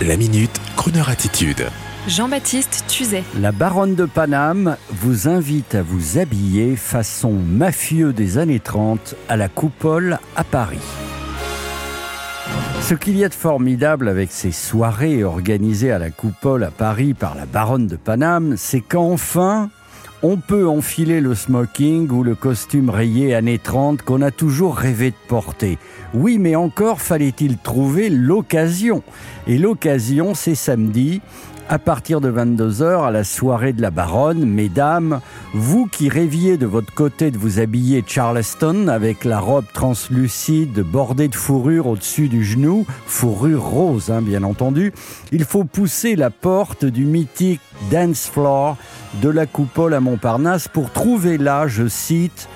La minute, Kroneur attitude. Jean-Baptiste Tuzet. La baronne de Paname vous invite à vous habiller façon mafieux des années 30 à la coupole à Paris. Ce qu'il y a de formidable avec ces soirées organisées à la coupole à Paris par la baronne de Paname, c'est qu'enfin, on peut enfiler le smoking ou le costume rayé années 30 qu'on a toujours rêvé de porter. Oui, mais encore fallait-il trouver l'occasion. Et l'occasion, c'est samedi, à partir de 22h à la soirée de la baronne, mesdames, vous qui rêviez de votre côté de vous habiller Charleston avec la robe translucide bordée de fourrure au-dessus du genou, fourrure rose hein, bien entendu, il faut pousser la porte du mythique dance floor de la coupole à Montparnasse pour trouver là, je cite,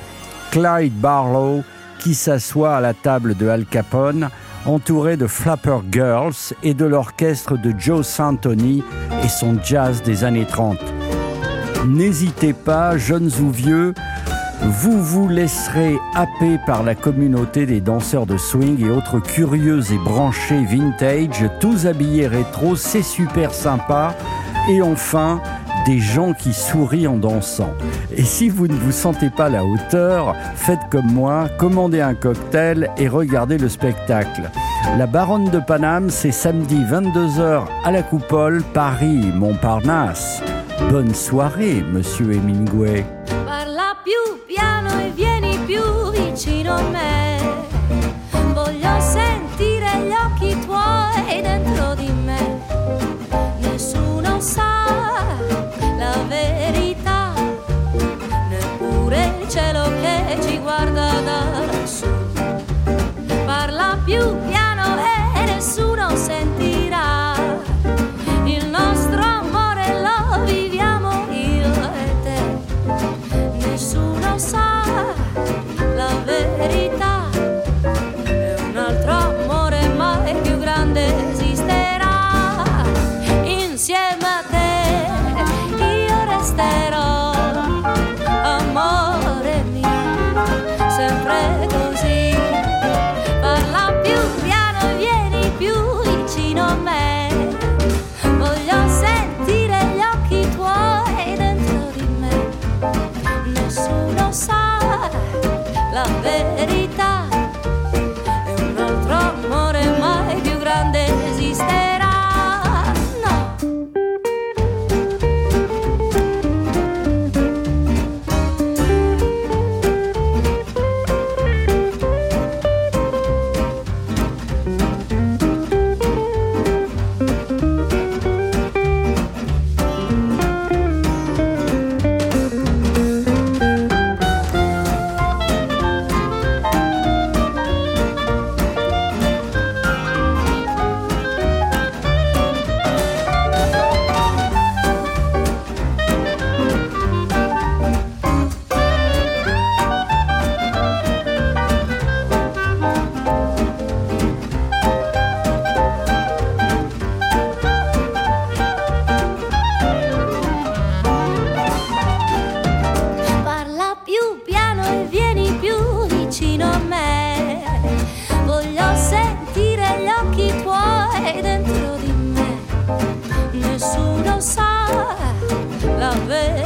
Clyde Barlow qui s'assoit à la table de Al Capone entouré de Flapper Girls et de l'orchestre de Joe Santoni et son jazz des années 30. N'hésitez pas, jeunes ou vieux, vous vous laisserez happer par la communauté des danseurs de swing et autres curieux et branchés vintage, tous habillés rétro, c'est super sympa. Et enfin, des gens qui sourient en dansant. Et si vous ne vous sentez pas la hauteur, faites comme moi, commandez un cocktail et regardez le spectacle. La Baronne de Paname, c'est samedi 22h à la Coupole, Paris, Montparnasse. Bonne soirée, monsieur Hemingway. E. la la verità,